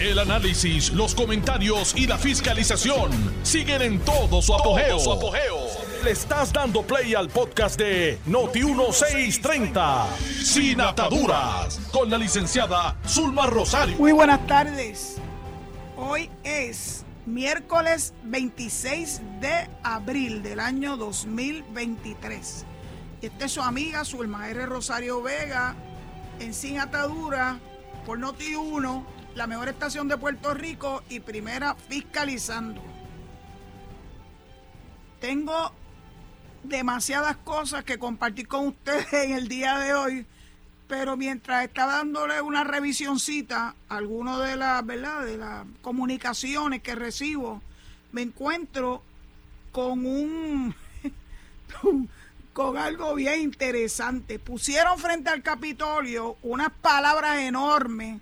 El análisis, los comentarios y la fiscalización siguen en todo su apogeo. Le estás dando play al podcast de Noti1630, Sin Ataduras, con la licenciada Zulma Rosario. Muy buenas tardes. Hoy es miércoles 26 de abril del año 2023. Esta es su amiga Zulma R. Rosario Vega en Sin Atadura por Noti1, la mejor estación de Puerto Rico y primera fiscalizando. Tengo demasiadas cosas que compartir con ustedes en el día de hoy, pero mientras estaba dándole una revisioncita a algunas de las, de las comunicaciones que recibo, me encuentro con un con algo bien interesante. Pusieron frente al Capitolio unas palabras enormes,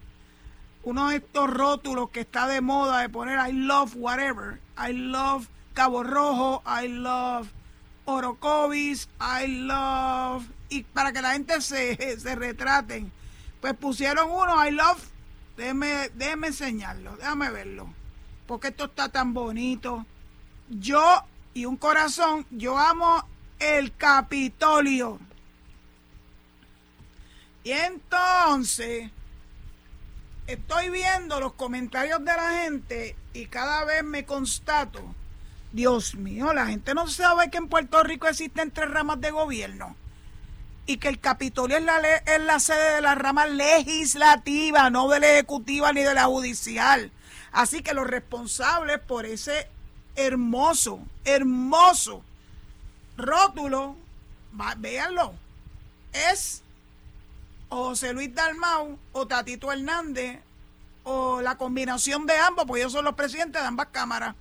uno de estos rótulos que está de moda de poner I love whatever, I love Cabo Rojo, I love Orocovis, I love, y para que la gente se, se retraten, pues pusieron uno, I love, déjeme, déjeme enseñarlo, déjame verlo, porque esto está tan bonito. Yo y un corazón, yo amo el Capitolio. Y entonces estoy viendo los comentarios de la gente y cada vez me constato, Dios mío, la gente no sabe que en Puerto Rico existen tres ramas de gobierno y que el Capitolio es la, es la sede de la rama legislativa, no de la ejecutiva ni de la judicial. Así que los responsables por ese hermoso, hermoso rótulo, véanlo, es o José Luis Dalmau o Tatito Hernández o la combinación de ambos, porque ellos son los presidentes de ambas cámaras.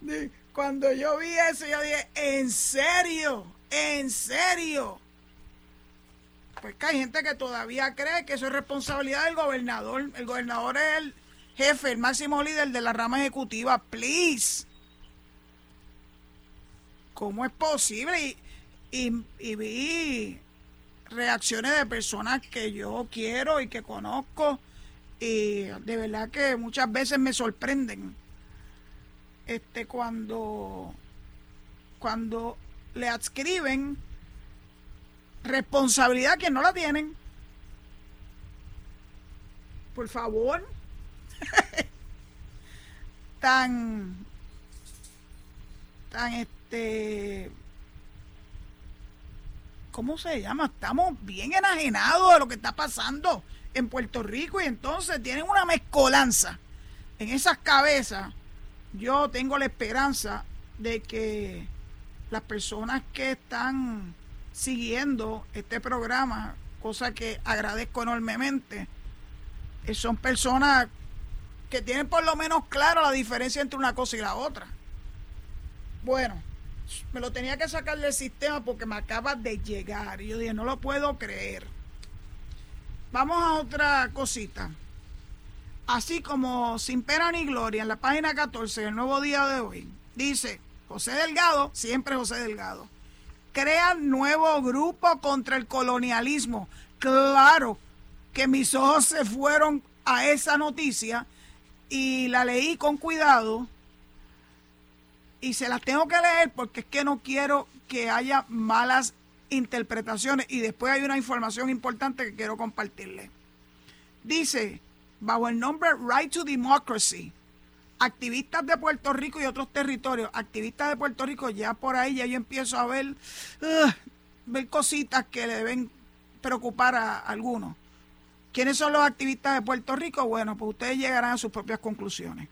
Cuando yo vi eso, yo dije, ¿en serio? ¿En serio? Pues que hay gente que todavía cree que eso es responsabilidad del gobernador. El gobernador es el jefe, el máximo líder de la rama ejecutiva. Please. ¿Cómo es posible? Y, vi reacciones de personas que yo quiero y que conozco y de verdad que muchas veces me sorprenden. Este cuando cuando le adscriben responsabilidad que no la tienen por favor tan tan este, ¿cómo se llama? Estamos bien enajenados de lo que está pasando en Puerto Rico y entonces tienen una mezcolanza en esas cabezas. Yo tengo la esperanza de que las personas que están siguiendo este programa, cosa que agradezco enormemente, eh, son personas que tienen por lo menos claro la diferencia entre una cosa y la otra. Bueno, me lo tenía que sacar del sistema porque me acaba de llegar. Y yo dije, no lo puedo creer. Vamos a otra cosita. Así como sin pena ni gloria, en la página 14 del nuevo día de hoy, dice José Delgado, siempre José Delgado, crea nuevo grupo contra el colonialismo. Claro que mis ojos se fueron a esa noticia y la leí con cuidado y se las tengo que leer porque es que no quiero que haya malas interpretaciones y después hay una información importante que quiero compartirle. Dice, bajo el nombre Right to Democracy, activistas de Puerto Rico y otros territorios, activistas de Puerto Rico, ya por ahí ya yo empiezo a ver, ver cositas que le deben preocupar a algunos. ¿Quiénes son los activistas de Puerto Rico? Bueno, pues ustedes llegarán a sus propias conclusiones.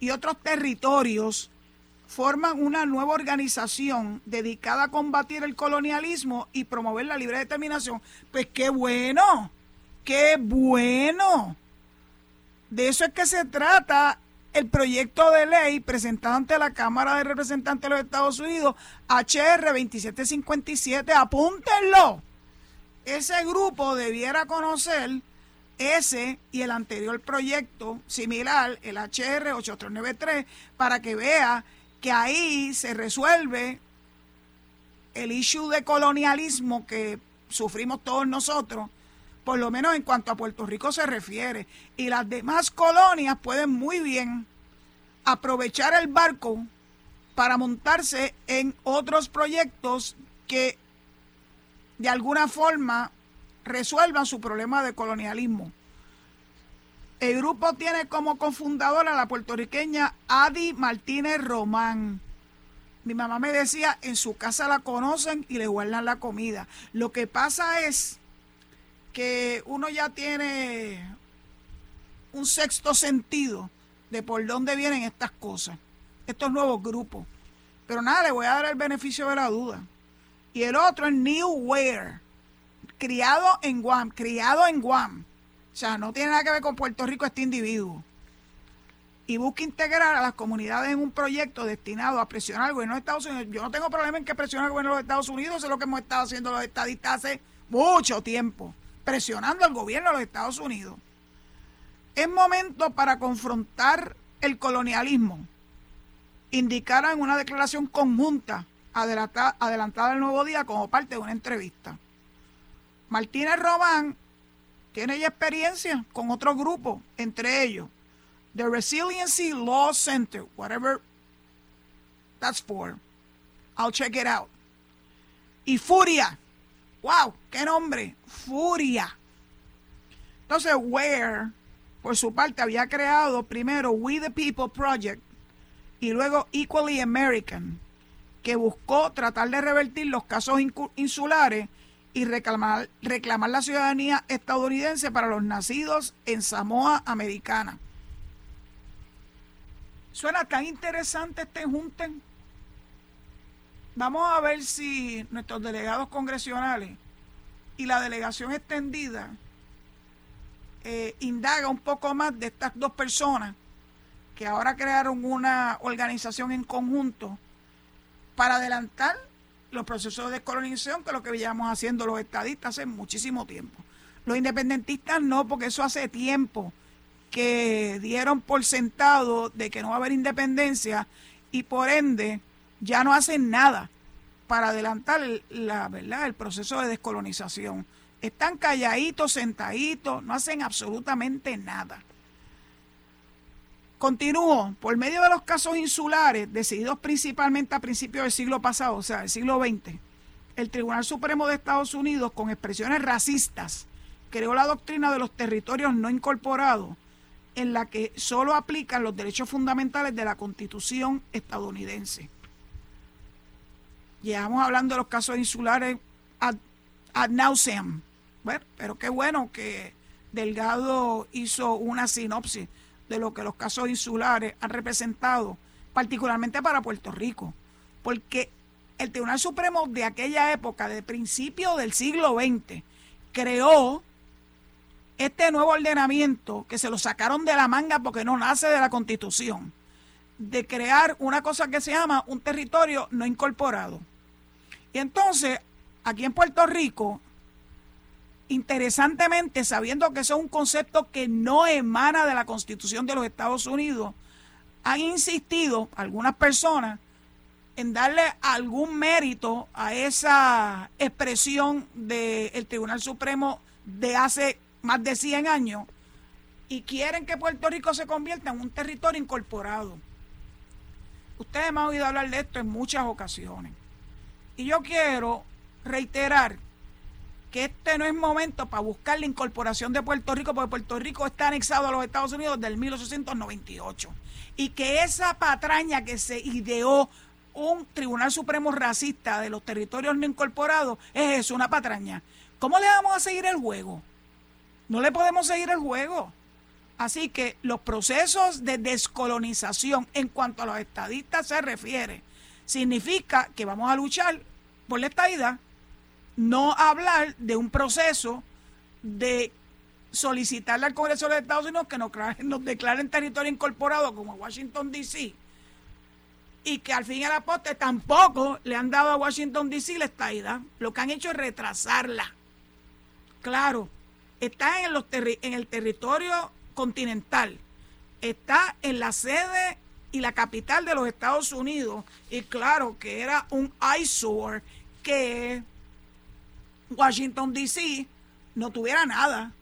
Y otros territorios forman una nueva organización dedicada a combatir el colonialismo y promover la libre determinación. Pues qué bueno, qué bueno. De eso es que se trata el proyecto de ley presentado ante la Cámara de Representantes de los Estados Unidos, HR 2757. Apúntenlo. Ese grupo debiera conocer ese y el anterior proyecto similar, el HR 8393, para que vea que ahí se resuelve el issue de colonialismo que sufrimos todos nosotros, por lo menos en cuanto a Puerto Rico se refiere. Y las demás colonias pueden muy bien aprovechar el barco para montarse en otros proyectos que de alguna forma resuelvan su problema de colonialismo. El grupo tiene como cofundadora la puertorriqueña Adi Martínez Román. Mi mamá me decía, en su casa la conocen y le guardan la comida. Lo que pasa es que uno ya tiene un sexto sentido de por dónde vienen estas cosas, estos nuevos grupos. Pero nada, le voy a dar el beneficio de la duda. Y el otro es New Ware, criado en Guam, criado en Guam. O sea, no tiene nada que ver con Puerto Rico este individuo. Y busca integrar a las comunidades en un proyecto destinado a presionar al gobierno de Estados Unidos. Yo no tengo problema en que presione al gobierno de los Estados Unidos, eso es lo que hemos estado haciendo los estadistas hace mucho tiempo presionando al gobierno de los Estados Unidos. Es momento para confrontar el colonialismo, indicaron en una declaración conjunta adelantada, el nuevo día como parte de una entrevista. Martínez Robán tiene ya experiencia con otros grupos, entre ellos The Resiliency Law Center, whatever that's for. I'll check it out. Y Furia, ¡Wow! ¡Qué nombre! Furia. Entonces, Ware, por su parte, había creado primero We the People Project y luego Equally American, que buscó tratar de revertir los casos insulares y reclamar, reclamar la ciudadanía estadounidense para los nacidos en Samoa Americana. Suena tan interesante este junten. Vamos a ver si nuestros delegados congresionales y la delegación extendida eh, indaga un poco más de estas dos personas que ahora crearon una organización en conjunto para adelantar los procesos de descolonización, que lo que veíamos haciendo los estadistas hace muchísimo tiempo. Los independentistas no, porque eso hace tiempo que dieron por sentado de que no va a haber independencia y por ende ya no hacen nada para adelantar el, la verdad el proceso de descolonización. Están calladitos, sentaditos, no hacen absolutamente nada. Continúo, por medio de los casos insulares, decididos principalmente a principios del siglo pasado, o sea, del siglo XX, el Tribunal Supremo de Estados Unidos, con expresiones racistas, creó la doctrina de los territorios no incorporados, en la que solo aplican los derechos fundamentales de la Constitución estadounidense. Llevamos hablando de los casos insulares ad, ad nauseam. Bueno, pero qué bueno que Delgado hizo una sinopsis de lo que los casos insulares han representado, particularmente para Puerto Rico, porque el Tribunal Supremo de aquella época, de principio del siglo XX, creó este nuevo ordenamiento que se lo sacaron de la manga porque no nace de la Constitución, de crear una cosa que se llama un territorio no incorporado. Y entonces, aquí en Puerto Rico, interesantemente, sabiendo que eso es un concepto que no emana de la Constitución de los Estados Unidos, han insistido algunas personas en darle algún mérito a esa expresión del Tribunal Supremo de hace más de 100 años y quieren que Puerto Rico se convierta en un territorio incorporado. Ustedes me han oído hablar de esto en muchas ocasiones. Y yo quiero reiterar que este no es momento para buscar la incorporación de Puerto Rico, porque Puerto Rico está anexado a los Estados Unidos desde 1898. Y que esa patraña que se ideó un Tribunal Supremo racista de los territorios no incorporados es eso, una patraña. ¿Cómo le vamos a seguir el juego? No le podemos seguir el juego. Así que los procesos de descolonización en cuanto a los estadistas se refiere, significa que vamos a luchar por la estadidad, no hablar de un proceso de solicitarle al Congreso de los Estados Unidos que nos, declaren territorio incorporado como Washington, D.C. Y que al fin y al poste tampoco le han dado a Washington, D.C. la estadidad. Lo que han hecho es retrasarla. Claro, está en, los en el territorio continental, está en la sede y la capital de los Estados Unidos, y claro que era un eyesore que Washington, D.C., no tuviera nada.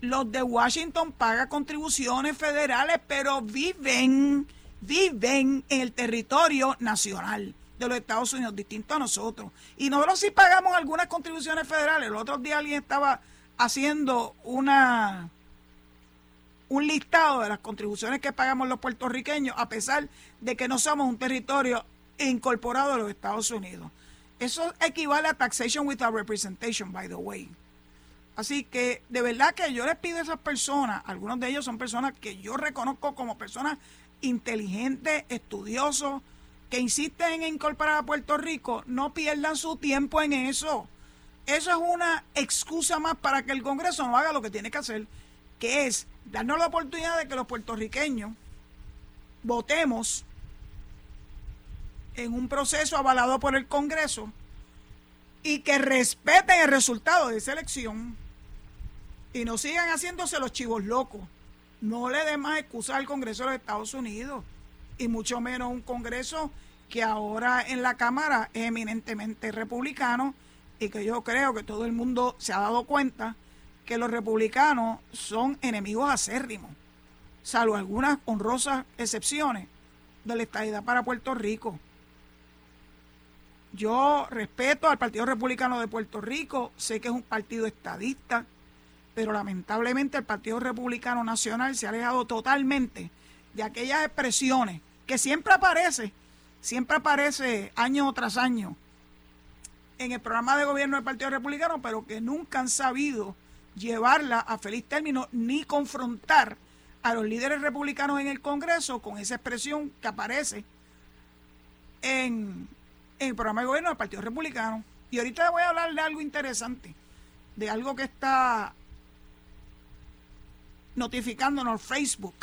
Los de Washington pagan contribuciones federales, pero viven, viven en el territorio nacional de los Estados Unidos, distinto a nosotros. Y nosotros sí pagamos algunas contribuciones federales. El otro día alguien estaba haciendo una un listado de las contribuciones que pagamos los puertorriqueños, a pesar de que no somos un territorio incorporado a los Estados Unidos. Eso equivale a taxation without representation, by the way. Así que de verdad que yo les pido a esas personas, algunos de ellos son personas que yo reconozco como personas inteligentes, estudiosos, que insisten en incorporar a Puerto Rico, no pierdan su tiempo en eso. Eso es una excusa más para que el Congreso no haga lo que tiene que hacer, que es darnos la oportunidad de que los puertorriqueños votemos en un proceso avalado por el Congreso y que respeten el resultado de esa elección y no sigan haciéndose los chivos locos. No le den más excusa al Congreso de los Estados Unidos y mucho menos un Congreso que ahora en la Cámara es eminentemente republicano y que yo creo que todo el mundo se ha dado cuenta que los republicanos son enemigos acérrimos, salvo algunas honrosas excepciones de la estadidad para Puerto Rico. Yo respeto al Partido Republicano de Puerto Rico, sé que es un partido estadista, pero lamentablemente el Partido Republicano Nacional se ha alejado totalmente de aquellas expresiones que siempre aparece, siempre aparece año tras año en el programa de gobierno del Partido Republicano, pero que nunca han sabido llevarla a feliz término ni confrontar a los líderes republicanos en el Congreso con esa expresión que aparece en, el programa de gobierno del Partido Republicano. Y ahorita voy a hablar de algo interesante, de algo que está notificándonos Facebook.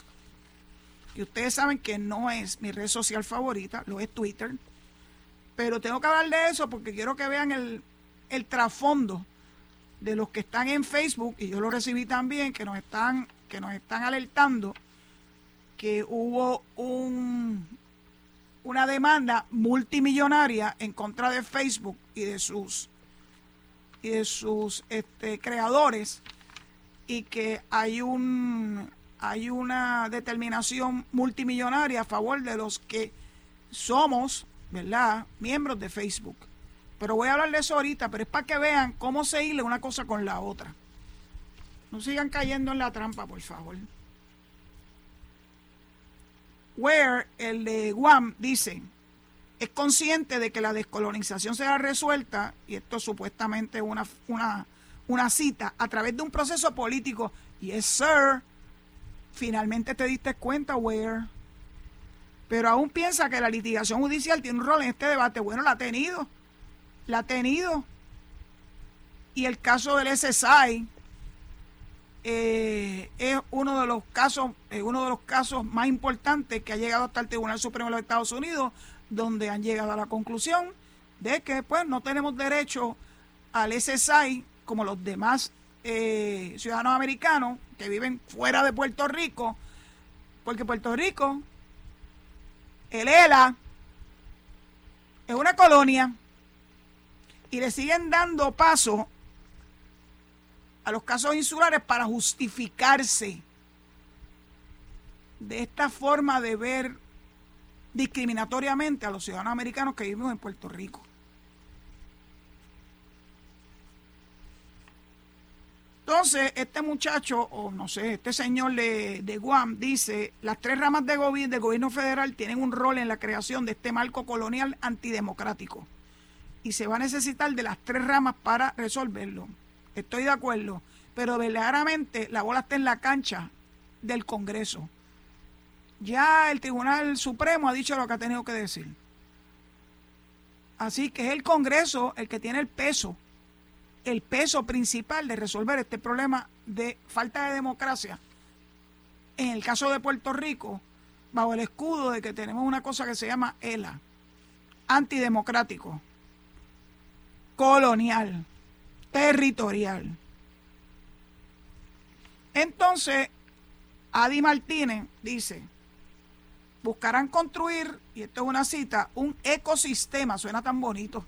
Y ustedes saben que no es mi red social favorita, lo es Twitter. Pero tengo que hablar de eso porque quiero que vean el, el trasfondo de los que están en Facebook, y yo lo recibí también, que nos están, que nos están alertando que hubo un, una demanda multimillonaria en contra de Facebook y de sus y de sus este, creadores y que hay un hay una determinación multimillonaria a favor de los que somos, ¿verdad?, miembros de Facebook. Pero voy a hablar de eso ahorita, pero es para que vean cómo se hila una cosa con la otra. No sigan cayendo en la trampa, por favor. Where, el de Guam, dice, es consciente de que la descolonización será resuelta, y esto supuestamente es una, una, una cita, a través de un proceso político. Yes, sir. Finalmente te diste cuenta, Where. Pero aún piensa que la litigación judicial tiene un rol en este debate. Bueno, la ha tenido la ha tenido. Y el caso del SSI eh, es uno de los casos, uno de los casos más importantes que ha llegado hasta el Tribunal Supremo de los Estados Unidos, donde han llegado a la conclusión de que pues no tenemos derecho al SSI como los demás eh, ciudadanos americanos que viven fuera de Puerto Rico, porque Puerto Rico, el ELA, es una colonia y le siguen dando paso a los casos insulares para justificarse de esta forma de ver discriminatoriamente a los ciudadanos americanos que vivimos en Puerto Rico. Entonces, este muchacho, o no sé, este señor de, Guam dice, las tres ramas de del gobierno federal tienen un rol en la creación de este marco colonial antidemocrático y se va a necesitar de las tres ramas para resolverlo. Estoy de acuerdo, pero verdaderamente la bola está en la cancha del Congreso. Ya el Tribunal Supremo ha dicho lo que ha tenido que decir. Así que es el Congreso el que tiene el peso, el peso principal de resolver este problema de falta de democracia. En el caso de Puerto Rico, bajo el escudo de que tenemos una cosa que se llama ELA, antidemocrático colonial, territorial. Entonces, Adi Martínez dice, buscarán construir, y esto es una cita, un ecosistema, suena tan bonito,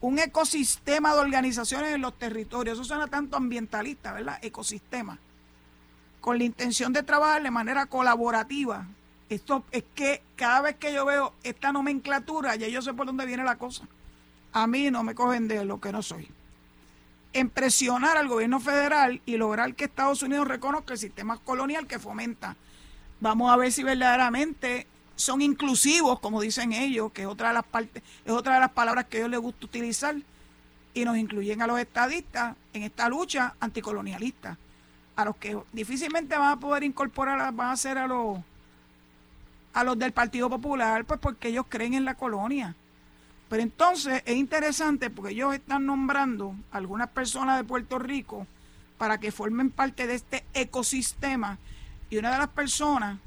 un ecosistema de organizaciones en los territorios. Eso suena tanto ambientalista, ¿verdad? Ecosistema. Con la intención de trabajar de manera colaborativa. Esto es que cada vez que yo veo esta nomenclatura, ya yo sé por dónde viene la cosa. A mí no me cogen de lo que no soy. En presionar al gobierno federal y lograr que Estados Unidos reconozca el sistema colonial que fomenta. Vamos a ver si verdaderamente son inclusivos, como dicen ellos, que es otra de las partes, es otra de las palabras que a ellos les gusta utilizar, y nos incluyen a los estadistas en esta lucha anticolonialista. A los que difícilmente van a poder incorporar, van a ser a los a los del Partido Popular, pues porque ellos creen en la colonia. Pero entonces es interesante porque ellos están nombrando a algunas personas de Puerto Rico para que formen parte de este ecosistema. Y una de las personas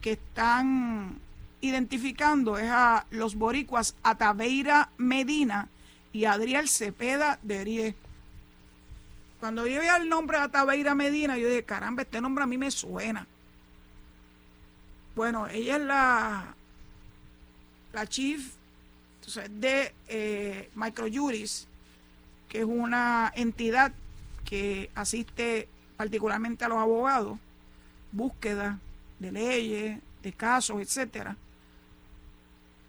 que están identificando es a los boricuas Ataveira Medina y Adriel Cepeda de Rie. Cuando yo vi el nombre de Ataveira Medina, yo dije, caramba, este nombre a mí me suena. Bueno, ella es la, la chief de eh, Microjuris, que es una entidad que asiste particularmente a los abogados, búsqueda de leyes, de casos, etcétera.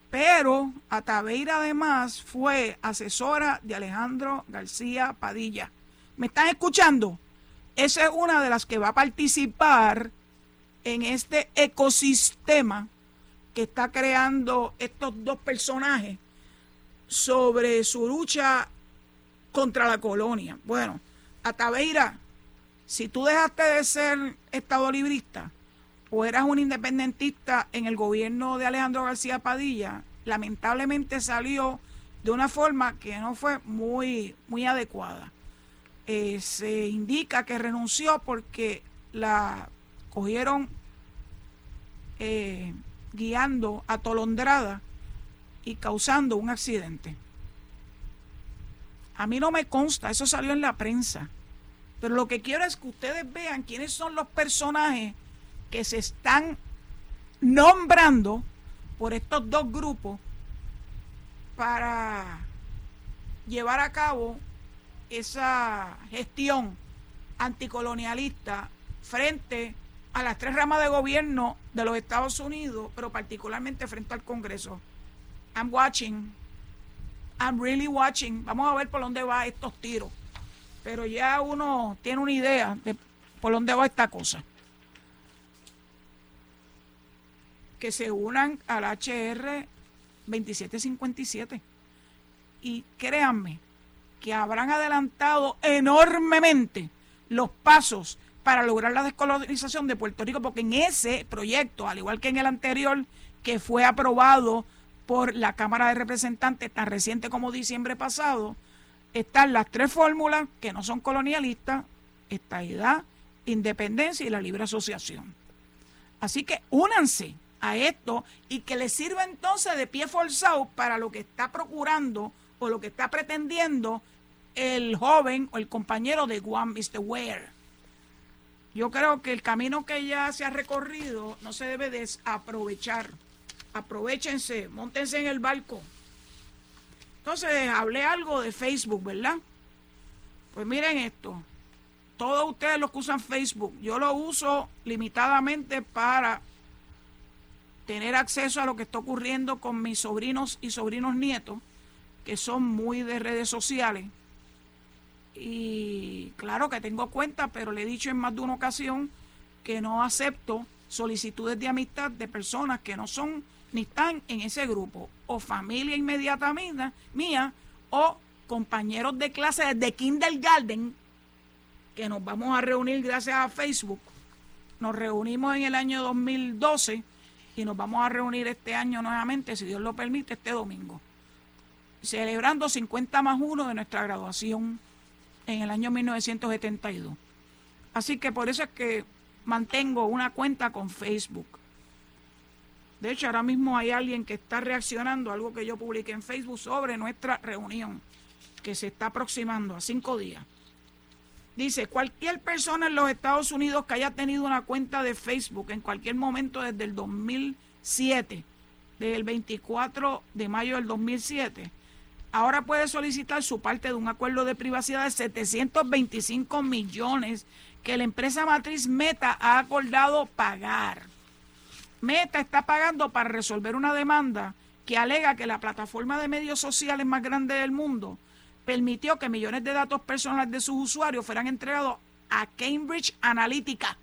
Pero Ataveira además fue asesora de Alejandro García Padilla. ¿Me están escuchando? Esa es una de las que va a participar en este ecosistema que está creando estos dos personajes sobre su lucha contra la colonia. Bueno, Ataveira, si tú dejaste de ser estado librista, o eras un independentista en el gobierno de Alejandro García Padilla, lamentablemente salió de una forma que no fue muy, muy adecuada. Eh, se indica que renunció porque la cogieron eh, guiando atolondrada y causando un accidente. A mí no me consta, eso salió en la prensa. Pero lo que quiero es que ustedes vean quiénes son los personajes que se están nombrando por estos dos grupos para llevar a cabo esa gestión anticolonialista frente a las tres ramas de gobierno de los Estados Unidos, pero particularmente frente al Congreso. I'm watching. I'm really watching. Vamos a ver por dónde va estos tiros. Pero ya uno tiene una idea de por dónde va esta cosa. que se unan al HR 2757. Y créanme que habrán adelantado enormemente los pasos para lograr la descolonización de Puerto Rico, porque en ese proyecto, al igual que en el anterior, que fue aprobado por la Cámara de Representantes tan reciente como diciembre pasado, están las tres fórmulas que no son colonialistas, estabilidad, independencia y la libre asociación. Así que únanse a esto y que le sirva entonces de pie forzado para lo que está procurando o lo que está pretendiendo el joven o el compañero de Juan Mr. Ware. Yo creo que el camino que ya se ha recorrido no se debe desaprovechar. Aprovechense, montense en el barco. Entonces, hablé algo de Facebook, ¿verdad? Pues miren esto. Todos ustedes los que usan Facebook, yo lo uso limitadamente para tener acceso a lo que está ocurriendo con mis sobrinos y sobrinos nietos, que son muy de redes sociales. Y claro que tengo cuenta, pero le he dicho en más de una ocasión que no acepto solicitudes de amistad de personas que no son ni están en ese grupo, o familia inmediata mía, o compañeros de clase desde kindergarten, que nos vamos a reunir gracias a Facebook. Nos reunimos en el año 2012 y nos vamos a reunir este año nuevamente, si Dios lo permite, este domingo, celebrando 50 más 1 de nuestra graduación en el año 1972. Así que por eso es que mantengo una cuenta con Facebook. De hecho, ahora mismo hay alguien que está reaccionando a algo que yo publiqué en Facebook sobre nuestra reunión, que se está aproximando a cinco días. Dice, cualquier persona en los Estados Unidos que haya tenido una cuenta de Facebook en cualquier momento desde el 2007, desde el 24 de mayo del 2007, ahora puede solicitar su parte de un acuerdo de privacidad de 725 millones que la empresa matriz Meta ha acordado pagar. Meta está pagando para resolver una demanda que alega que la plataforma de medios sociales más grande del mundo permitió que millones de datos personales de sus usuarios fueran entregados a Cambridge Analytica.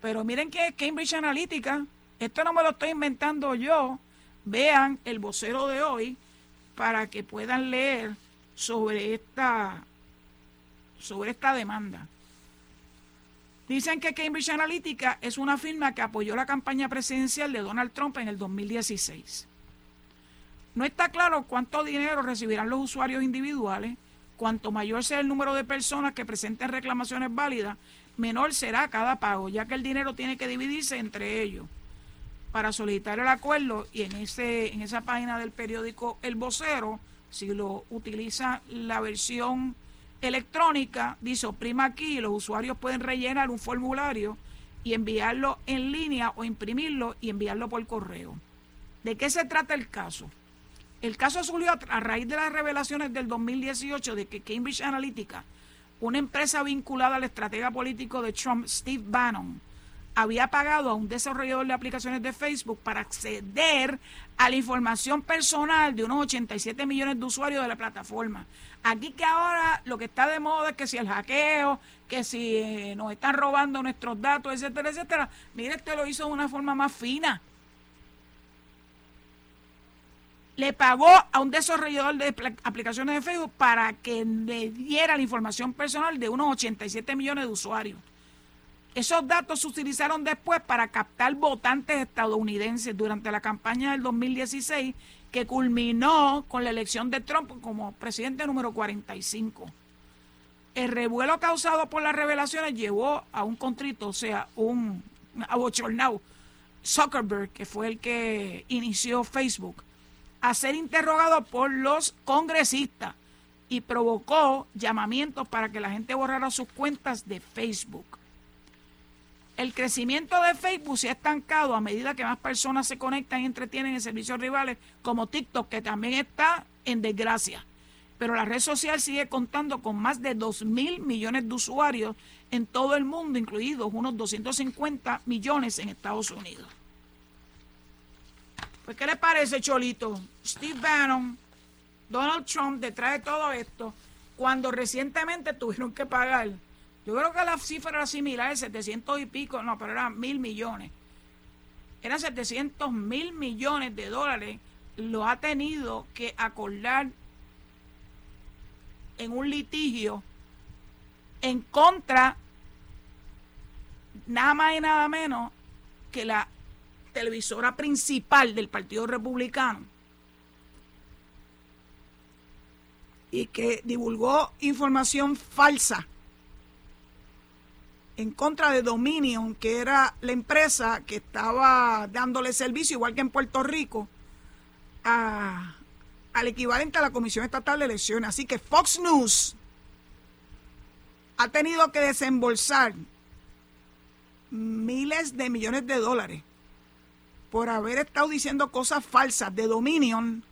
Pero miren que es Cambridge Analytica. Esto no me lo estoy inventando yo. Vean el vocero de hoy para que puedan leer sobre esta, sobre esta demanda. Dicen que Cambridge Analytica es una firma que apoyó la campaña presidencial de Donald Trump en el 2016. No está claro cuánto dinero recibirán los usuarios individuales. Cuanto mayor sea el número de personas que presenten reclamaciones válidas, menor será cada pago, ya que el dinero tiene que dividirse entre ellos para solicitar el acuerdo y en, ese, en esa página del periódico El Vocero, si lo utiliza la versión electrónica, dice oprima aquí los usuarios pueden rellenar un formulario y enviarlo en línea o imprimirlo y enviarlo por correo. ¿De qué se trata el caso? El caso surgió a raíz de las revelaciones del 2018 de que Cambridge Analytica, una empresa vinculada al estratega político de Trump, Steve Bannon, había pagado a un desarrollador de aplicaciones de Facebook para acceder a la información personal de unos 87 millones de usuarios de la plataforma. Aquí que ahora lo que está de moda es que si el hackeo, que si eh, nos están robando nuestros datos, etcétera, etcétera. Mire, este lo hizo de una forma más fina. Le pagó a un desarrollador de aplicaciones de Facebook para que le diera la información personal de unos 87 millones de usuarios. Esos datos se utilizaron después para captar votantes estadounidenses durante la campaña del 2016 que culminó con la elección de Trump como presidente número 45. El revuelo causado por las revelaciones llevó a un contrito, o sea, un abochornado, Zuckerberg, que fue el que inició Facebook, a ser interrogado por los congresistas y provocó llamamientos para que la gente borrara sus cuentas de Facebook. El crecimiento de Facebook se ha estancado a medida que más personas se conectan y entretienen en servicios rivales como TikTok, que también está en desgracia. Pero la red social sigue contando con más de 2 mil millones de usuarios en todo el mundo, incluidos unos 250 millones en Estados Unidos. Pues, ¿qué le parece, Cholito? Steve Bannon, Donald Trump, detrás de todo esto, cuando recientemente tuvieron que pagar yo creo que la cifra era similar, 700 y pico, no, pero eran mil millones. Eran 700 mil millones de dólares. Lo ha tenido que acordar en un litigio en contra nada más y nada menos que la televisora principal del Partido Republicano y que divulgó información falsa en contra de Dominion, que era la empresa que estaba dándole servicio, igual que en Puerto Rico, al equivalente a la Comisión Estatal de Elecciones. Así que Fox News ha tenido que desembolsar miles de millones de dólares por haber estado diciendo cosas falsas de Dominion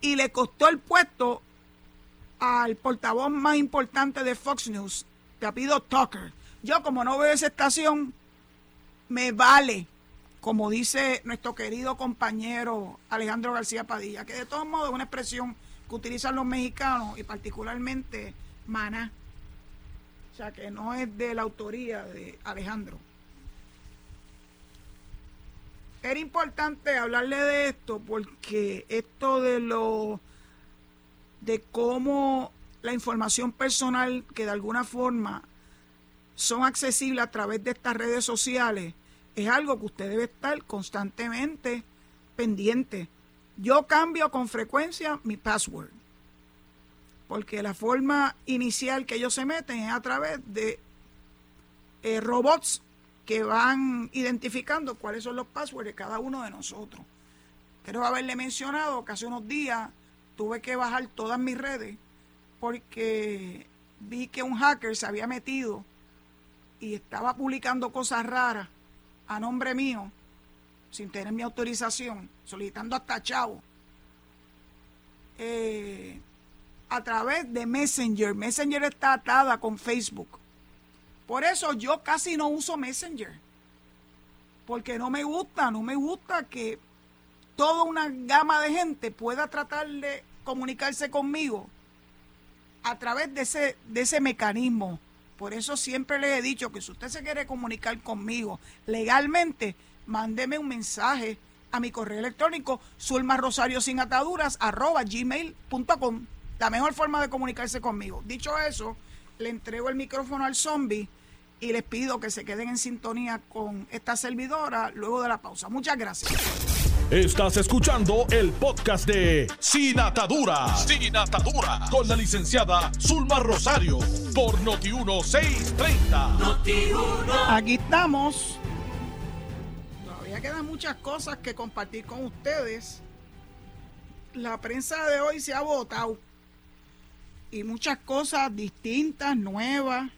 y le costó el puesto al portavoz más importante de Fox News, te Tucker. Yo como no veo esa estación, me vale, como dice nuestro querido compañero Alejandro García Padilla, que de todos modos es una expresión que utilizan los mexicanos y particularmente Mana. O sea, que no es de la autoría de Alejandro. Era importante hablarle de esto porque esto de lo de cómo la información personal que de alguna forma son accesibles a través de estas redes sociales, es algo que usted debe estar constantemente pendiente. Yo cambio con frecuencia mi password, porque la forma inicial que ellos se meten es a través de eh, robots que van identificando cuáles son los passwords de cada uno de nosotros. Quiero haberle mencionado que hace unos días tuve que bajar todas mis redes porque vi que un hacker se había metido y estaba publicando cosas raras a nombre mío, sin tener mi autorización, solicitando hasta chavo, eh, a través de Messenger. Messenger está atada con Facebook. Por eso yo casi no uso Messenger. Porque no me gusta, no me gusta que toda una gama de gente pueda tratar de comunicarse conmigo a través de ese, de ese mecanismo. Por eso siempre le he dicho que si usted se quiere comunicar conmigo legalmente, mándeme un mensaje a mi correo electrónico rosario sin ataduras arroba gmail.com. La mejor forma de comunicarse conmigo. Dicho eso, le entrego el micrófono al zombie y les pido que se queden en sintonía con esta servidora luego de la pausa. Muchas gracias. Estás escuchando el podcast de Sin Atadura. Sin Atadura. Con la licenciada Zulma Rosario. Por Noti1630. Aquí estamos quedan muchas cosas que compartir con ustedes. La prensa de hoy se ha votado y muchas cosas distintas, nuevas,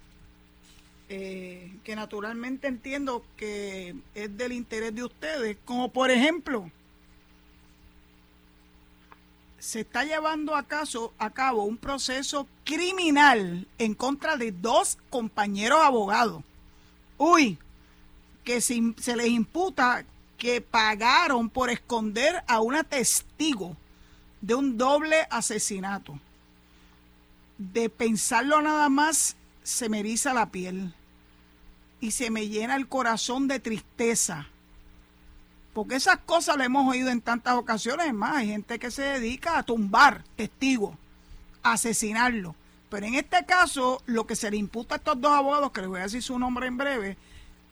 eh, que naturalmente entiendo que es del interés de ustedes, como por ejemplo, se está llevando a, cabo un proceso criminal en contra de dos compañeros abogados. Uy, que se, se les imputa que pagaron por esconder a una testigo de un doble asesinato. De pensarlo nada más, se me eriza la piel y se me llena el corazón de tristeza. Porque esas cosas las hemos oído en tantas ocasiones. más, hay gente que se dedica a tumbar testigos, a asesinarlos. Pero en este caso, lo que se le imputa a estos dos abogados, que les voy a decir su nombre en breve,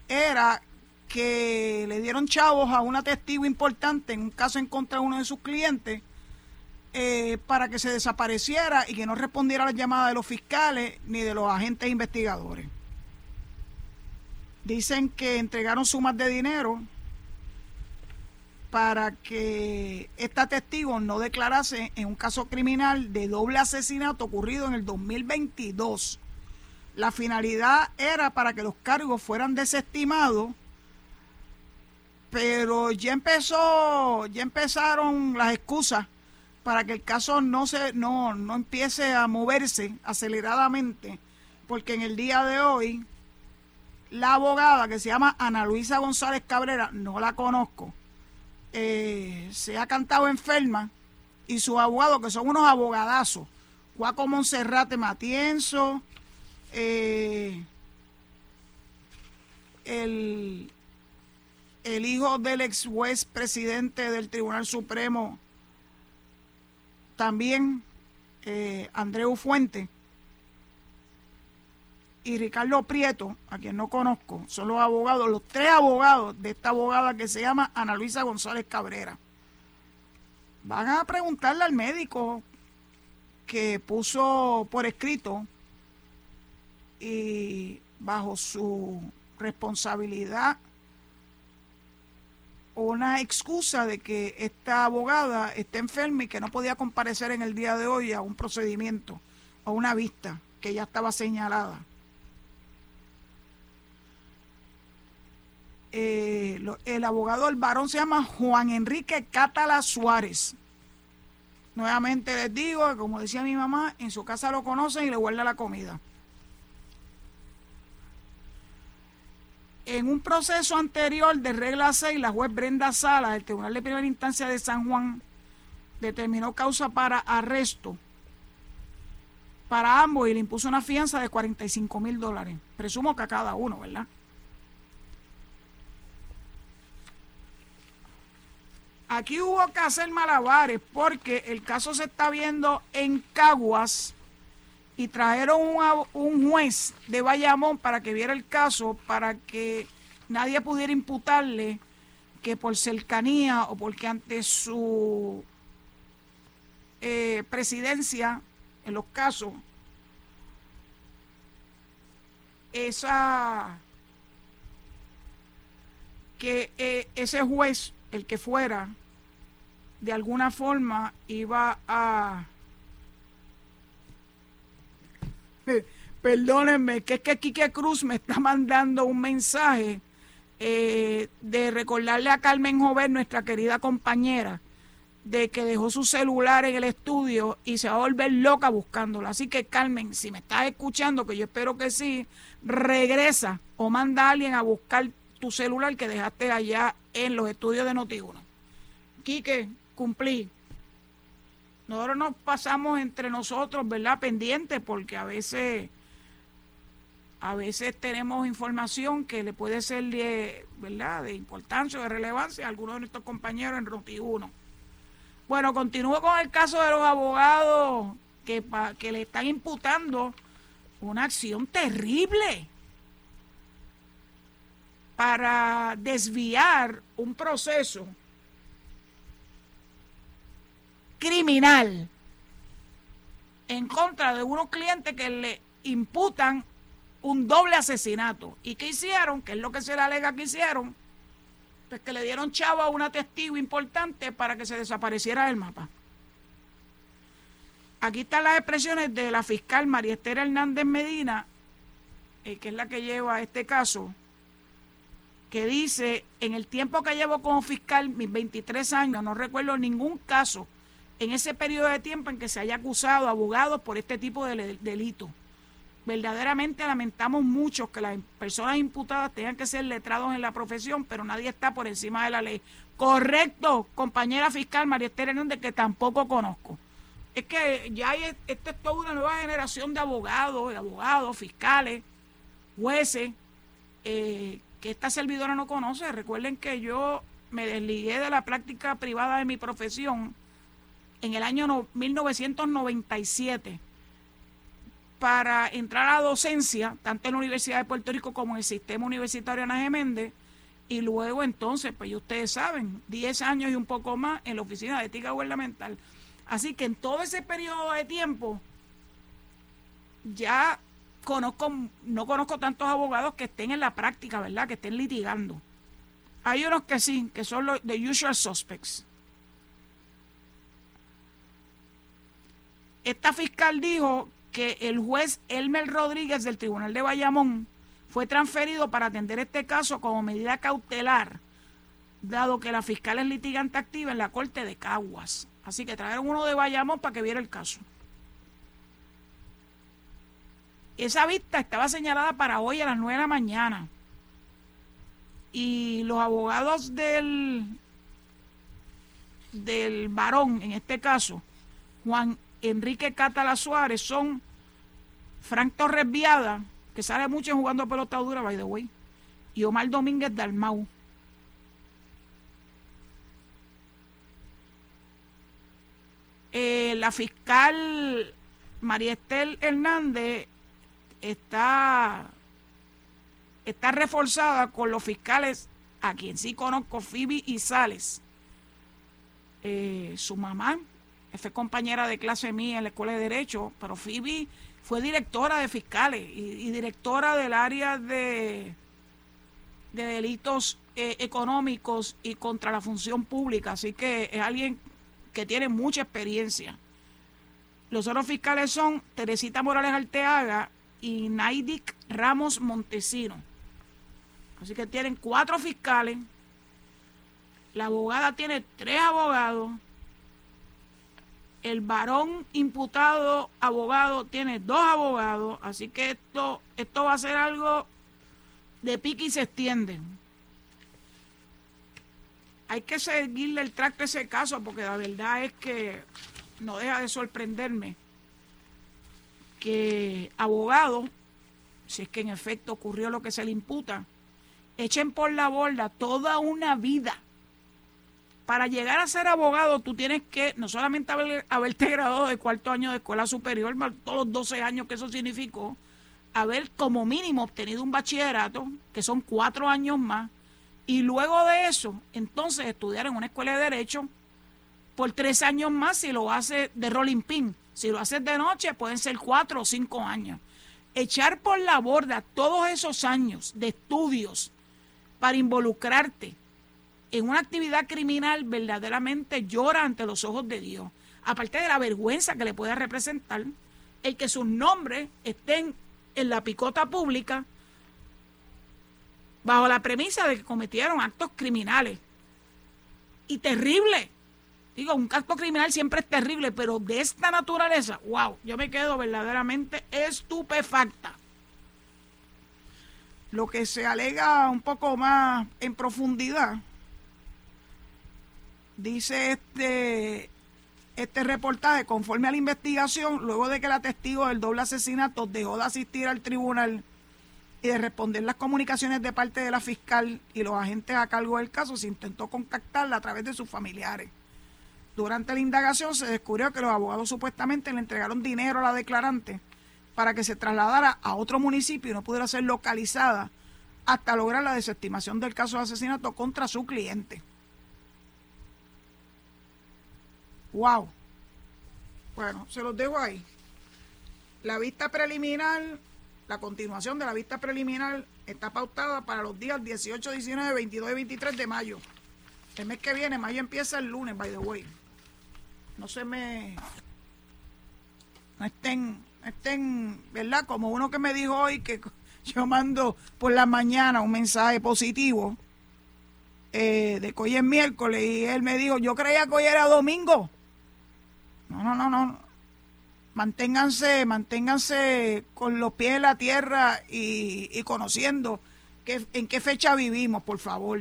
era que le dieron chavos a una testigo importante en un caso en contra de uno de sus clientes eh, para que se desapareciera y que no respondiera a las llamadas de los fiscales ni de los agentes investigadores. Dicen que entregaron sumas de dinero para que esta testigo no declarase en un caso criminal de doble asesinato ocurrido en el 2022. La finalidad era para que los cargos fueran desestimados pero ya empezó, ya empezaron las excusas para que el caso no se, no, no empiece a moverse aceleradamente, porque en el día de hoy la abogada que se llama Ana Luisa González Cabrera, no la conozco, eh, se ha cantado enferma y sus abogados, que son unos abogadazos, Juaco Monserrate Matienzo, eh, el el hijo del ex juez presidente del Tribunal Supremo, también eh, Andreu Fuente, y Ricardo Prieto, a quien no conozco, son los abogados, los tres abogados de esta abogada que se llama Ana Luisa González Cabrera. Van a preguntarle al médico que puso por escrito y bajo su responsabilidad una excusa de que esta abogada está enferma y que no podía comparecer en el día de hoy a un procedimiento, a una vista que ya estaba señalada. Eh, el abogado del varón se llama Juan Enrique Catala Suárez. Nuevamente les digo, como decía mi mamá, en su casa lo conocen y le guarda la comida. En un proceso anterior de regla 6, la juez Brenda Sala del Tribunal de Primera Instancia de San Juan determinó causa para arresto para ambos y le impuso una fianza de 45 mil dólares. Presumo que a cada uno, ¿verdad? Aquí hubo que hacer malabares porque el caso se está viendo en Caguas y trajeron un, juez de Bayamón para que viera el caso, para que nadie pudiera imputarle que por cercanía o porque ante su eh, presidencia en los casos, esa que eh, ese juez, el que fuera, de alguna forma iba a perdónenme, que es que Quique Cruz me está mandando un mensaje eh, de recordarle a Carmen Joven, nuestra querida compañera, de que dejó su celular en el estudio y se va a volver loca buscándolo. Así que Carmen, si me estás escuchando, que yo espero que sí, regresa o manda a alguien a buscar tu celular que dejaste allá en los estudios de Notiuno. Quique, cumplí. Nosotros nos pasamos entre nosotros, ¿verdad? Pendientes, porque a veces, a veces tenemos información que le puede ser de, ¿verdad? de importancia o de relevancia a algunos de nuestros compañeros en Notiuno. Bueno, continúo con el caso de los abogados que, que le están imputando una acción terrible para desviar un proceso criminal en contra de unos clientes que le imputan un doble asesinato. ¿Y qué hicieron? ¿Qué es lo que se le alega que hicieron? Pues que le dieron chavo a una testigo importante para que se desapareciera del mapa. Aquí están las expresiones de la fiscal María Esther Hernández Medina, eh, que es la que lleva este caso, que dice, en el tiempo que llevo como fiscal, mis 23 años, no recuerdo ningún caso en ese periodo de tiempo en que se haya acusado abogados por este tipo de delito. Verdaderamente lamentamos mucho que las personas imputadas tengan que ser letrados en la profesión, pero nadie está por encima de la ley. Correcto, compañera fiscal María Esther Hernández, que tampoco conozco. Es que ya hay, esta es toda una nueva generación de abogados, de abogados, fiscales, jueces, eh, que esta servidora no conoce. Recuerden que yo me desligué de la práctica privada de mi profesión en el año 1997 para entrar a docencia, tanto en la Universidad de Puerto Rico como en el sistema universitario Ana Geméndez, y luego entonces, pues ustedes saben, 10 años y un poco más en la Oficina de Ética Gubernamental. Así que en todo ese periodo de tiempo, ya conozco, no conozco tantos abogados que estén en la práctica, ¿verdad? Que estén litigando. Hay unos que sí, que son los the usual suspects. Esta fiscal dijo que el juez Elmer Rodríguez del Tribunal de Bayamón fue transferido para atender este caso como medida cautelar, dado que la fiscal es litigante activa en la Corte de Caguas. Así que trajeron uno de Bayamón para que viera el caso. Esa vista estaba señalada para hoy a las 9 de la mañana. Y los abogados del, del varón, en este caso, Juan Enrique Catala Suárez, son Frank Torres Viada, que sale mucho jugando pelota dura, by the way, y Omar Domínguez Dalmau. Eh, la fiscal María Estel Hernández está, está reforzada con los fiscales a quien sí conozco, Phoebe y Sales. Eh, su mamá fue compañera de clase mía en la Escuela de Derecho, pero Phoebe fue directora de fiscales y, directora del área de, de delitos eh, económicos y contra la función pública, así que es alguien que tiene mucha experiencia. Los otros fiscales son Teresita Morales Arteaga y Naidik Ramos Montesino. Así que tienen cuatro fiscales. La abogada tiene tres abogados. El varón imputado abogado tiene dos abogados. Así que esto, esto va a ser algo de pique y se extiende. Hay que seguirle el tracto a ese caso porque la verdad es que no deja de sorprenderme que abogados, si es que en efecto ocurrió lo que se le imputa, echen por la borda toda una vida. Para llegar a ser abogado, tú tienes que no solamente haber, haberte graduado de cuarto año de escuela superior, todos los 12 años que eso significó, haber como mínimo obtenido un bachillerato, que son cuatro años más, y luego de eso, entonces estudiar en una escuela de derecho por tres años más si lo hace de rolling pin. Si lo haces de noche, pueden ser cuatro o cinco años. Echar por la borda todos esos años de estudios para involucrarte en una actividad criminal verdaderamente llora ante los ojos de Dios. Aparte de la vergüenza que le puede representar el que sus nombres estén en la picota pública bajo la premisa de que cometieron actos criminales. Y terrible, Digo, un acto criminal siempre es terrible, pero de esta naturaleza, wow, yo me quedo verdaderamente estupefacta. Lo que se alega un poco más en profundidad, dice este, este reportaje, conforme a la investigación, luego de que la testigo del doble asesinato dejó de asistir al tribunal y de responder las comunicaciones de parte de la fiscal y los agentes a cargo del caso, se intentó contactarla a través de sus familiares. Durante la indagación se descubrió que los abogados supuestamente le entregaron dinero a la declarante para que se trasladara a otro municipio y no pudiera ser localizada hasta lograr la desestimación del caso de asesinato contra su cliente. ¡Wow! Bueno, se los dejo ahí. La vista preliminar, la continuación de la vista preliminar está pautada para los días 18, 19, 22 y 23 de mayo. El mes que viene, mayo empieza el lunes, by the way no se me no estén, estén, ¿verdad? Como uno que me dijo hoy que yo mando por la mañana un mensaje positivo eh, de que hoy es miércoles y él me dijo, yo creía que hoy era domingo. No, no, no, no. Manténganse, manténganse con los pies en la tierra y, y conociendo que, en qué fecha vivimos, por favor.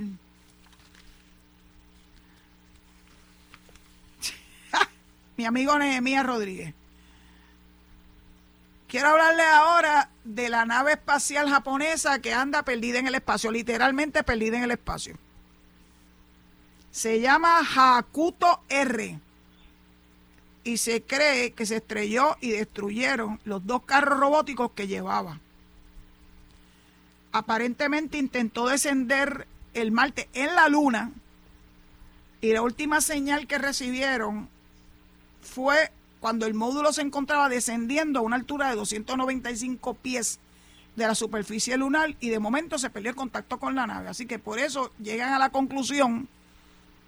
Mi amigo Nehemías Rodríguez. Quiero hablarle ahora de la nave espacial japonesa que anda perdida en el espacio, literalmente perdida en el espacio. Se llama Hakuto R. Y se cree que se estrelló y destruyeron los dos carros robóticos que llevaba. Aparentemente intentó descender el martes en la luna y la última señal que recibieron fue cuando el módulo se encontraba descendiendo a una altura de 295 pies de la superficie lunar y de momento se perdió el contacto con la nave. Así que por eso llegan a la conclusión,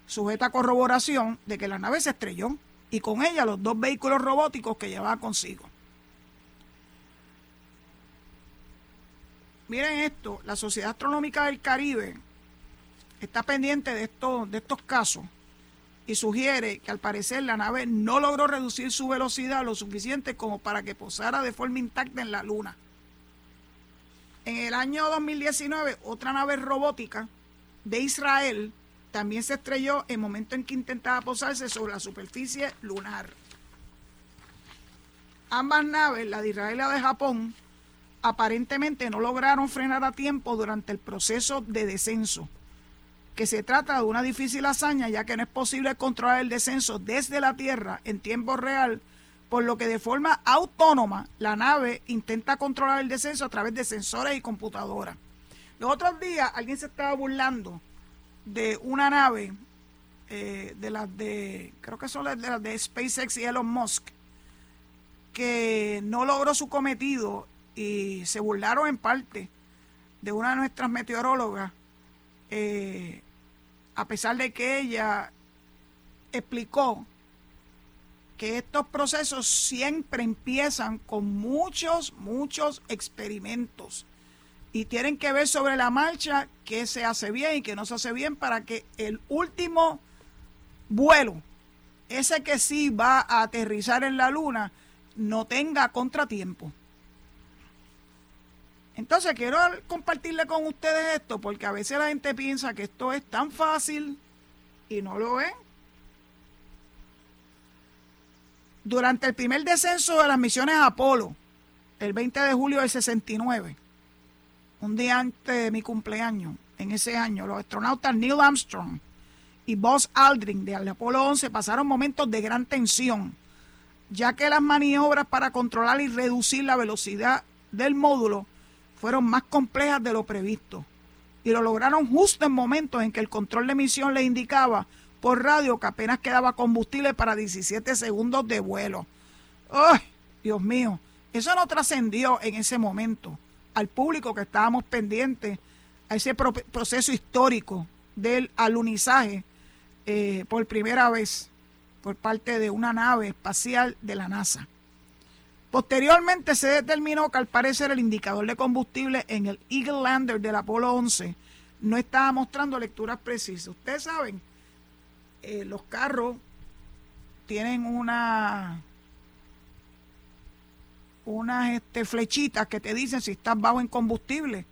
sujeta a corroboración, de que la nave se estrelló y con ella los dos vehículos robóticos que llevaba consigo. Miren esto, la Sociedad Astronómica del Caribe está pendiente de de estos casos y sugiere que al parecer la nave no logró reducir su velocidad lo suficiente como para que posara de forma intacta en la Luna. En el año 2019, otra nave robótica de Israel también se estrelló en el momento en que intentaba posarse sobre la superficie lunar. Ambas naves, la de Israel y la de Japón, aparentemente no lograron frenar a tiempo durante el proceso de descenso que se trata de una difícil hazaña ya que no es posible controlar el descenso desde la Tierra en tiempo real, por lo que de forma autónoma la nave intenta controlar el descenso a través de sensores y computadoras. Los otros días alguien se estaba burlando de una nave eh, de las de, creo que son las de, las de SpaceX y Elon Musk, que no logró su cometido y se burlaron en parte de una de nuestras meteorólogas eh, a pesar de que ella explicó que estos procesos siempre empiezan con muchos, muchos experimentos y tienen que ver sobre la marcha qué se hace bien y qué no se hace bien para que el último vuelo, ese que sí va a aterrizar en la luna, no tenga contratiempo. Entonces quiero compartirle con ustedes esto porque a veces la gente piensa que esto es tan fácil y no lo es. Durante el primer descenso de las misiones Apolo, el 20 de julio del 69, un día antes de mi cumpleaños, en ese año, los astronautas Neil Armstrong y Buzz Aldrin de Apolo 11 pasaron momentos de gran tensión, ya que las maniobras para controlar y reducir la velocidad del módulo fueron más complejas de lo previsto y lo lograron justo en momentos en que el control de emisión le indicaba por radio que apenas quedaba combustible para 17 segundos de vuelo. ¡Ay, Dios mío! Eso no trascendió en ese momento al público que estábamos pendientes a ese proceso histórico del alunizaje eh, por primera vez por parte de una nave espacial de la NASA. Posteriormente se determinó que al parecer el indicador de combustible en el Eagle Lander del Apolo 11 no estaba mostrando lecturas precisas. Ustedes saben, eh, los carros tienen una unas este, flechitas que te dicen si estás bajo en combustible.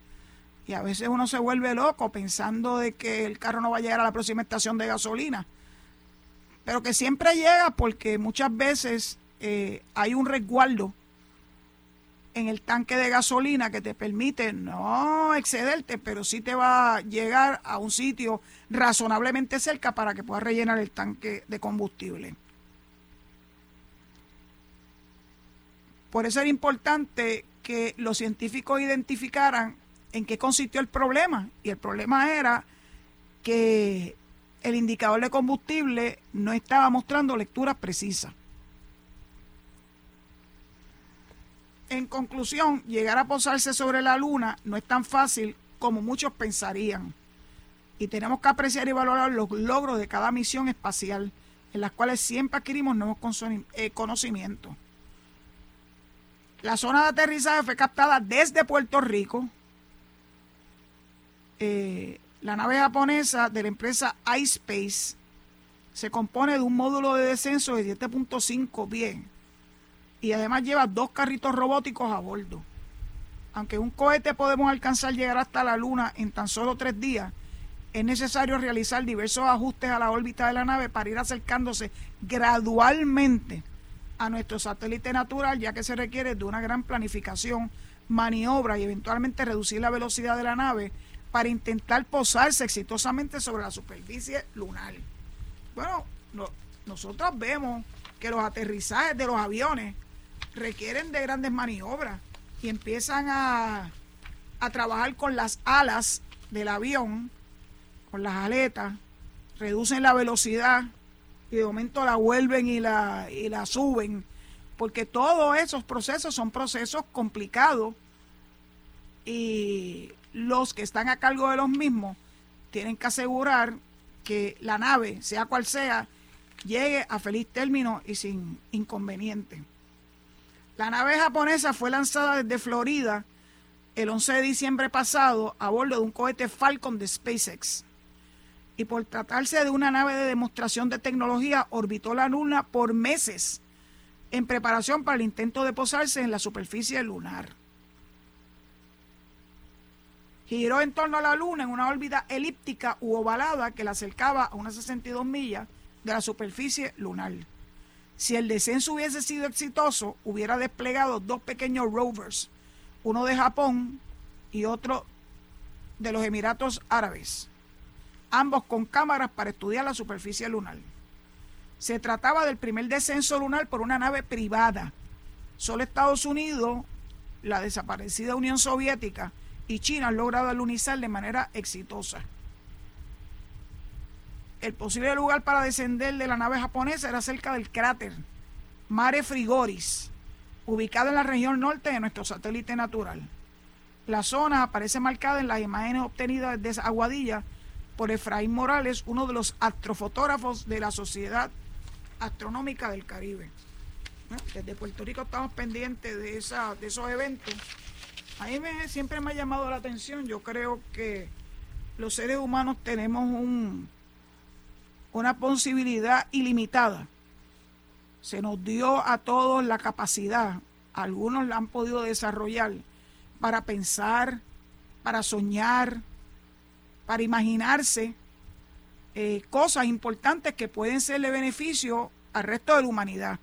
Y a veces uno se vuelve loco pensando de que el carro no va a llegar a la próxima estación de gasolina. Pero que siempre llega porque muchas veces eh, hay un resguardo en el tanque de gasolina que te permite no excederte, pero sí te va a llegar a un sitio razonablemente cerca para que puedas rellenar el tanque de combustible. Por eso era importante que los científicos identificaran en qué consistió el problema. Y el problema era que el indicador de combustible no estaba mostrando lecturas precisas. En conclusión, llegar a posarse sobre la luna no es tan fácil como muchos pensarían. Y tenemos que apreciar y valorar los logros de cada misión espacial, en las cuales siempre adquirimos nuevos eh, conocimientos. La zona de aterrizaje fue captada desde Puerto Rico. Eh, la nave japonesa de la empresa iSpace se compone de un módulo de descenso de 7.5 pies y además lleva dos carritos robóticos a bordo. Aunque un cohete podemos alcanzar llegar hasta la Luna en tan solo tres días, es necesario realizar diversos ajustes a la órbita de la nave para ir acercándose gradualmente a nuestro satélite natural, ya que se requiere de una gran planificación, maniobra y eventualmente reducir la velocidad de la nave para intentar posarse exitosamente sobre la superficie lunar. Bueno, nosotros vemos que los aterrizajes de los aviones requieren de grandes maniobras y empiezan a, a trabajar con las alas del avión, con las aletas, reducen la velocidad y de momento la vuelven y la, y la suben, porque todos esos procesos son procesos complicados y los que están a cargo de los mismos tienen que asegurar que la nave, sea cual sea, llegue a feliz término y sin inconveniente. La nave japonesa fue lanzada desde Florida el 11 de diciembre pasado a bordo de un cohete Falcon de SpaceX y por tratarse de una nave de demostración de tecnología orbitó la Luna por meses en preparación para el intento de posarse en la superficie lunar. Giró en torno a la Luna en una órbita elíptica u ovalada que la acercaba a unas 62 millas de la superficie lunar. Si el descenso hubiese sido exitoso, hubiera desplegado dos pequeños rovers, uno de Japón y otro de los Emiratos Árabes ambos con cámaras para estudiar la superficie lunar. Se trataba del primer descenso lunar por una nave privada. Solo Estados Unidos, la desaparecida Unión Soviética y China han logrado alunizar de manera exitosa. El posible lugar para descender de la nave japonesa era cerca del cráter Mare Frigoris, ubicado en la región norte de nuestro satélite natural. La zona aparece marcada en las imágenes obtenidas desde Aguadilla por Efraín Morales, uno de los astrofotógrafos de la Sociedad Astronómica del Caribe. Desde Puerto Rico estamos pendientes de, esa, de esos eventos. A mí me, siempre me ha llamado la atención, yo creo que los seres humanos tenemos un, una posibilidad ilimitada. Se nos dio a todos la capacidad, algunos la han podido desarrollar, para pensar, para soñar, para imaginarse eh, cosas importantes que pueden ser de beneficio al resto de la humanidad.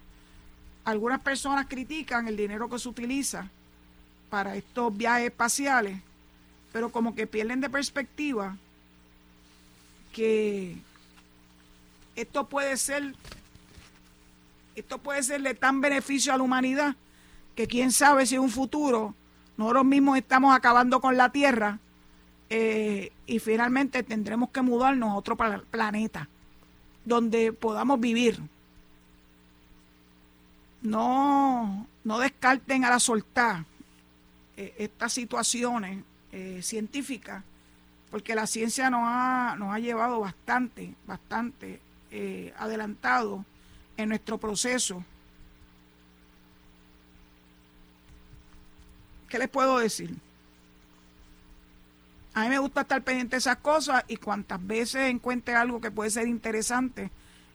Algunas personas critican el dinero que se utiliza para estos viajes espaciales, pero como que pierden de perspectiva que esto puede ser esto puede de tan beneficio a la humanidad que quién sabe si en un futuro nosotros mismos estamos acabando con la Tierra eh, y finalmente tendremos que mudarnos a otro planeta donde podamos vivir. No, no descarten a la soltar eh, estas situaciones eh, científicas, porque la ciencia nos ha, nos ha llevado bastante, bastante adelantado en nuestro proceso. ¿Qué les puedo decir? A mí me gusta estar pendiente de esas cosas y cuantas veces encuentre algo que puede ser interesante,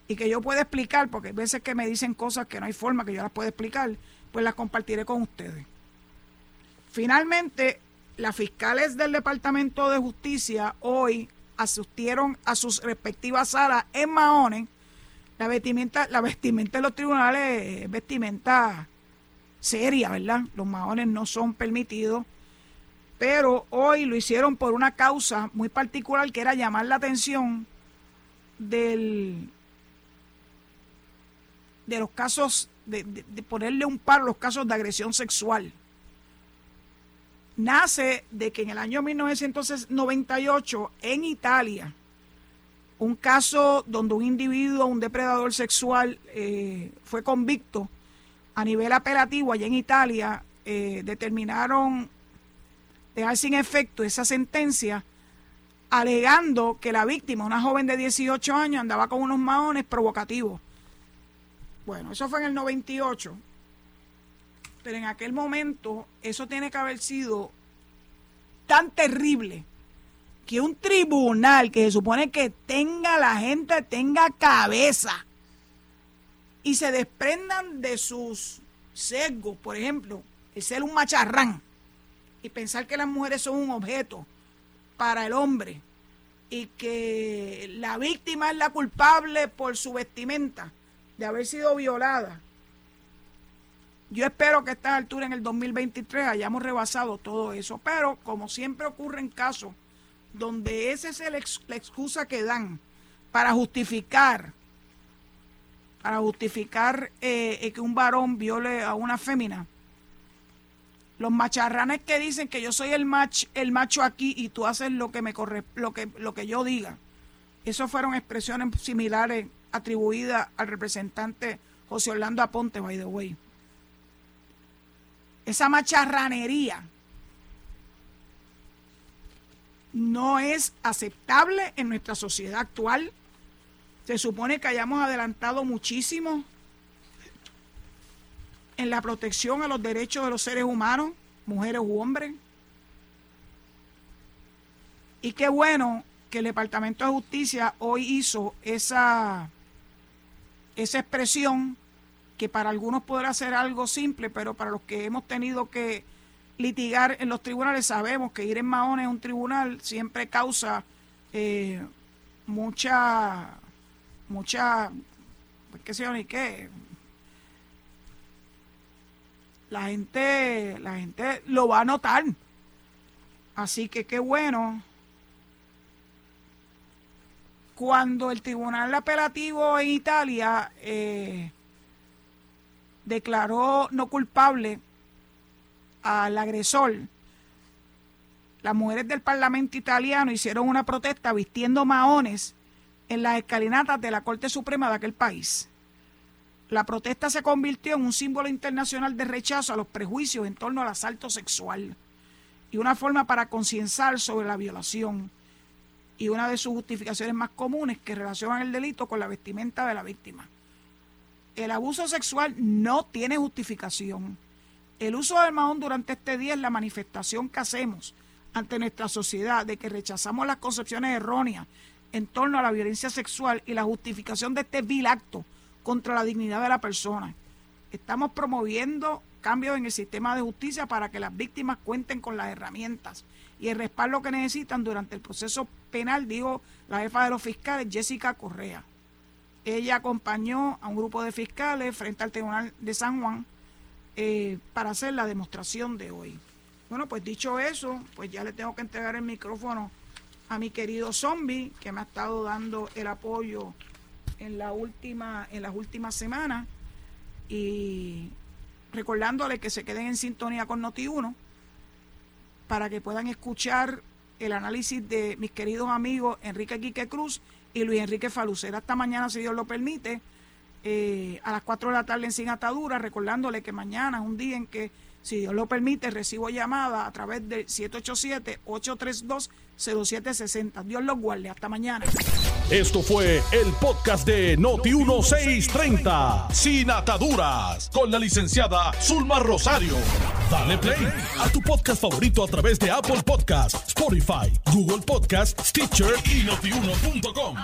y que yo pueda explicar, porque hay veces que me dicen cosas que no hay forma que yo las pueda explicar, pues las compartiré con ustedes. Finalmente, las fiscales del Departamento de Justicia hoy asistieron a sus respectivas salas en Mahones. La vestimenta, la vestimenta de los tribunales es vestimenta seria, ¿verdad? Los maones no son permitidos. Pero hoy lo hicieron por una causa muy particular que era llamar la atención del, de los casos, de, de ponerle un paro a los casos de agresión sexual nace de que en el año 1998 en Italia, un caso donde un individuo, un depredador sexual, eh, fue convicto a nivel apelativo allá en Italia, eh, determinaron dejar sin efecto esa sentencia alegando que la víctima, una joven de 18 años, andaba con unos maones provocativos. Bueno, eso fue en el 98. Pero en aquel momento eso tiene que haber sido tan terrible que un tribunal que se supone que tenga la gente, tenga cabeza y se desprendan de sus sesgos, por ejemplo, el ser un macharrán y pensar que las mujeres son un objeto para el hombre y que la víctima es la culpable por su vestimenta de haber sido violada yo espero que a esta altura, en el 2023, hayamos rebasado todo eso. Pero, como siempre ocurre en casos donde esa es la excusa que dan para justificar, para justificar eh, eh, que un varón viole a una fémina, los macharranes que dicen que yo soy el macho, el macho aquí y tú haces lo que me corre, lo que, lo que yo diga. Esas fueron expresiones similares atribuidas al representante José Orlando Aponte, by the way esa macharranería no es aceptable en nuestra sociedad actual. Se supone que hayamos adelantado muchísimo en la protección a los derechos de los seres humanos, mujeres u hombres. Y qué bueno que el Departamento de Justicia hoy hizo esa, esa expresión que para algunos podrá ser algo simple, pero para los que hemos tenido que litigar en los tribunales sabemos que ir en Mahón en un tribunal siempre causa eh, mucha, mucha, pues, qué sé yo ni qué. La gente, la gente lo va a notar. Así que qué bueno. Cuando el tribunal apelativo en Italia eh, declaró no culpable al agresor, las mujeres del Parlamento italiano hicieron una protesta vistiendo maones en las escalinatas de la Corte Suprema de aquel país. La protesta se convirtió en un símbolo internacional de rechazo a los prejuicios en torno al asalto sexual y una forma para concienciar sobre la violación y una de sus justificaciones más comunes que relacionan el delito con la vestimenta de la víctima. El abuso sexual no tiene justificación. El uso del mahón durante este día es la manifestación que hacemos ante nuestra sociedad de que rechazamos las concepciones erróneas en torno a la violencia sexual y la justificación de este vil acto contra la dignidad de la persona. Estamos promoviendo cambios en el sistema de justicia para que las víctimas cuenten con las herramientas y el respaldo que necesitan durante el proceso penal, dijo la jefa de los fiscales, Jessica Correa. Ella acompañó a un grupo de fiscales frente al Tribunal de San Juan eh, para hacer la demostración de hoy. Bueno, pues dicho eso, pues ya le tengo que entregar el micrófono a mi querido zombie, que me ha estado dando el apoyo en, la última, en las últimas semanas. Y recordándole que se queden en sintonía con Noti1 para que puedan escuchar el análisis de mis queridos amigos Enrique Quique Cruz y Luis Enrique Falucera. Hasta mañana, si Dios lo permite, eh, a las 4 de la tarde en Sin Atadura, recordándole que mañana es un día en que, si Dios lo permite, recibo llamada a través del 787-832-0760. Dios los guarde. Hasta mañana. Esto fue el podcast de Noti1630, Sin Ataduras, con la licenciada Zulma Rosario. Dale play a tu podcast favorito a través de Apple Podcasts, Spotify, Google Podcasts, Stitcher y notiuno.com.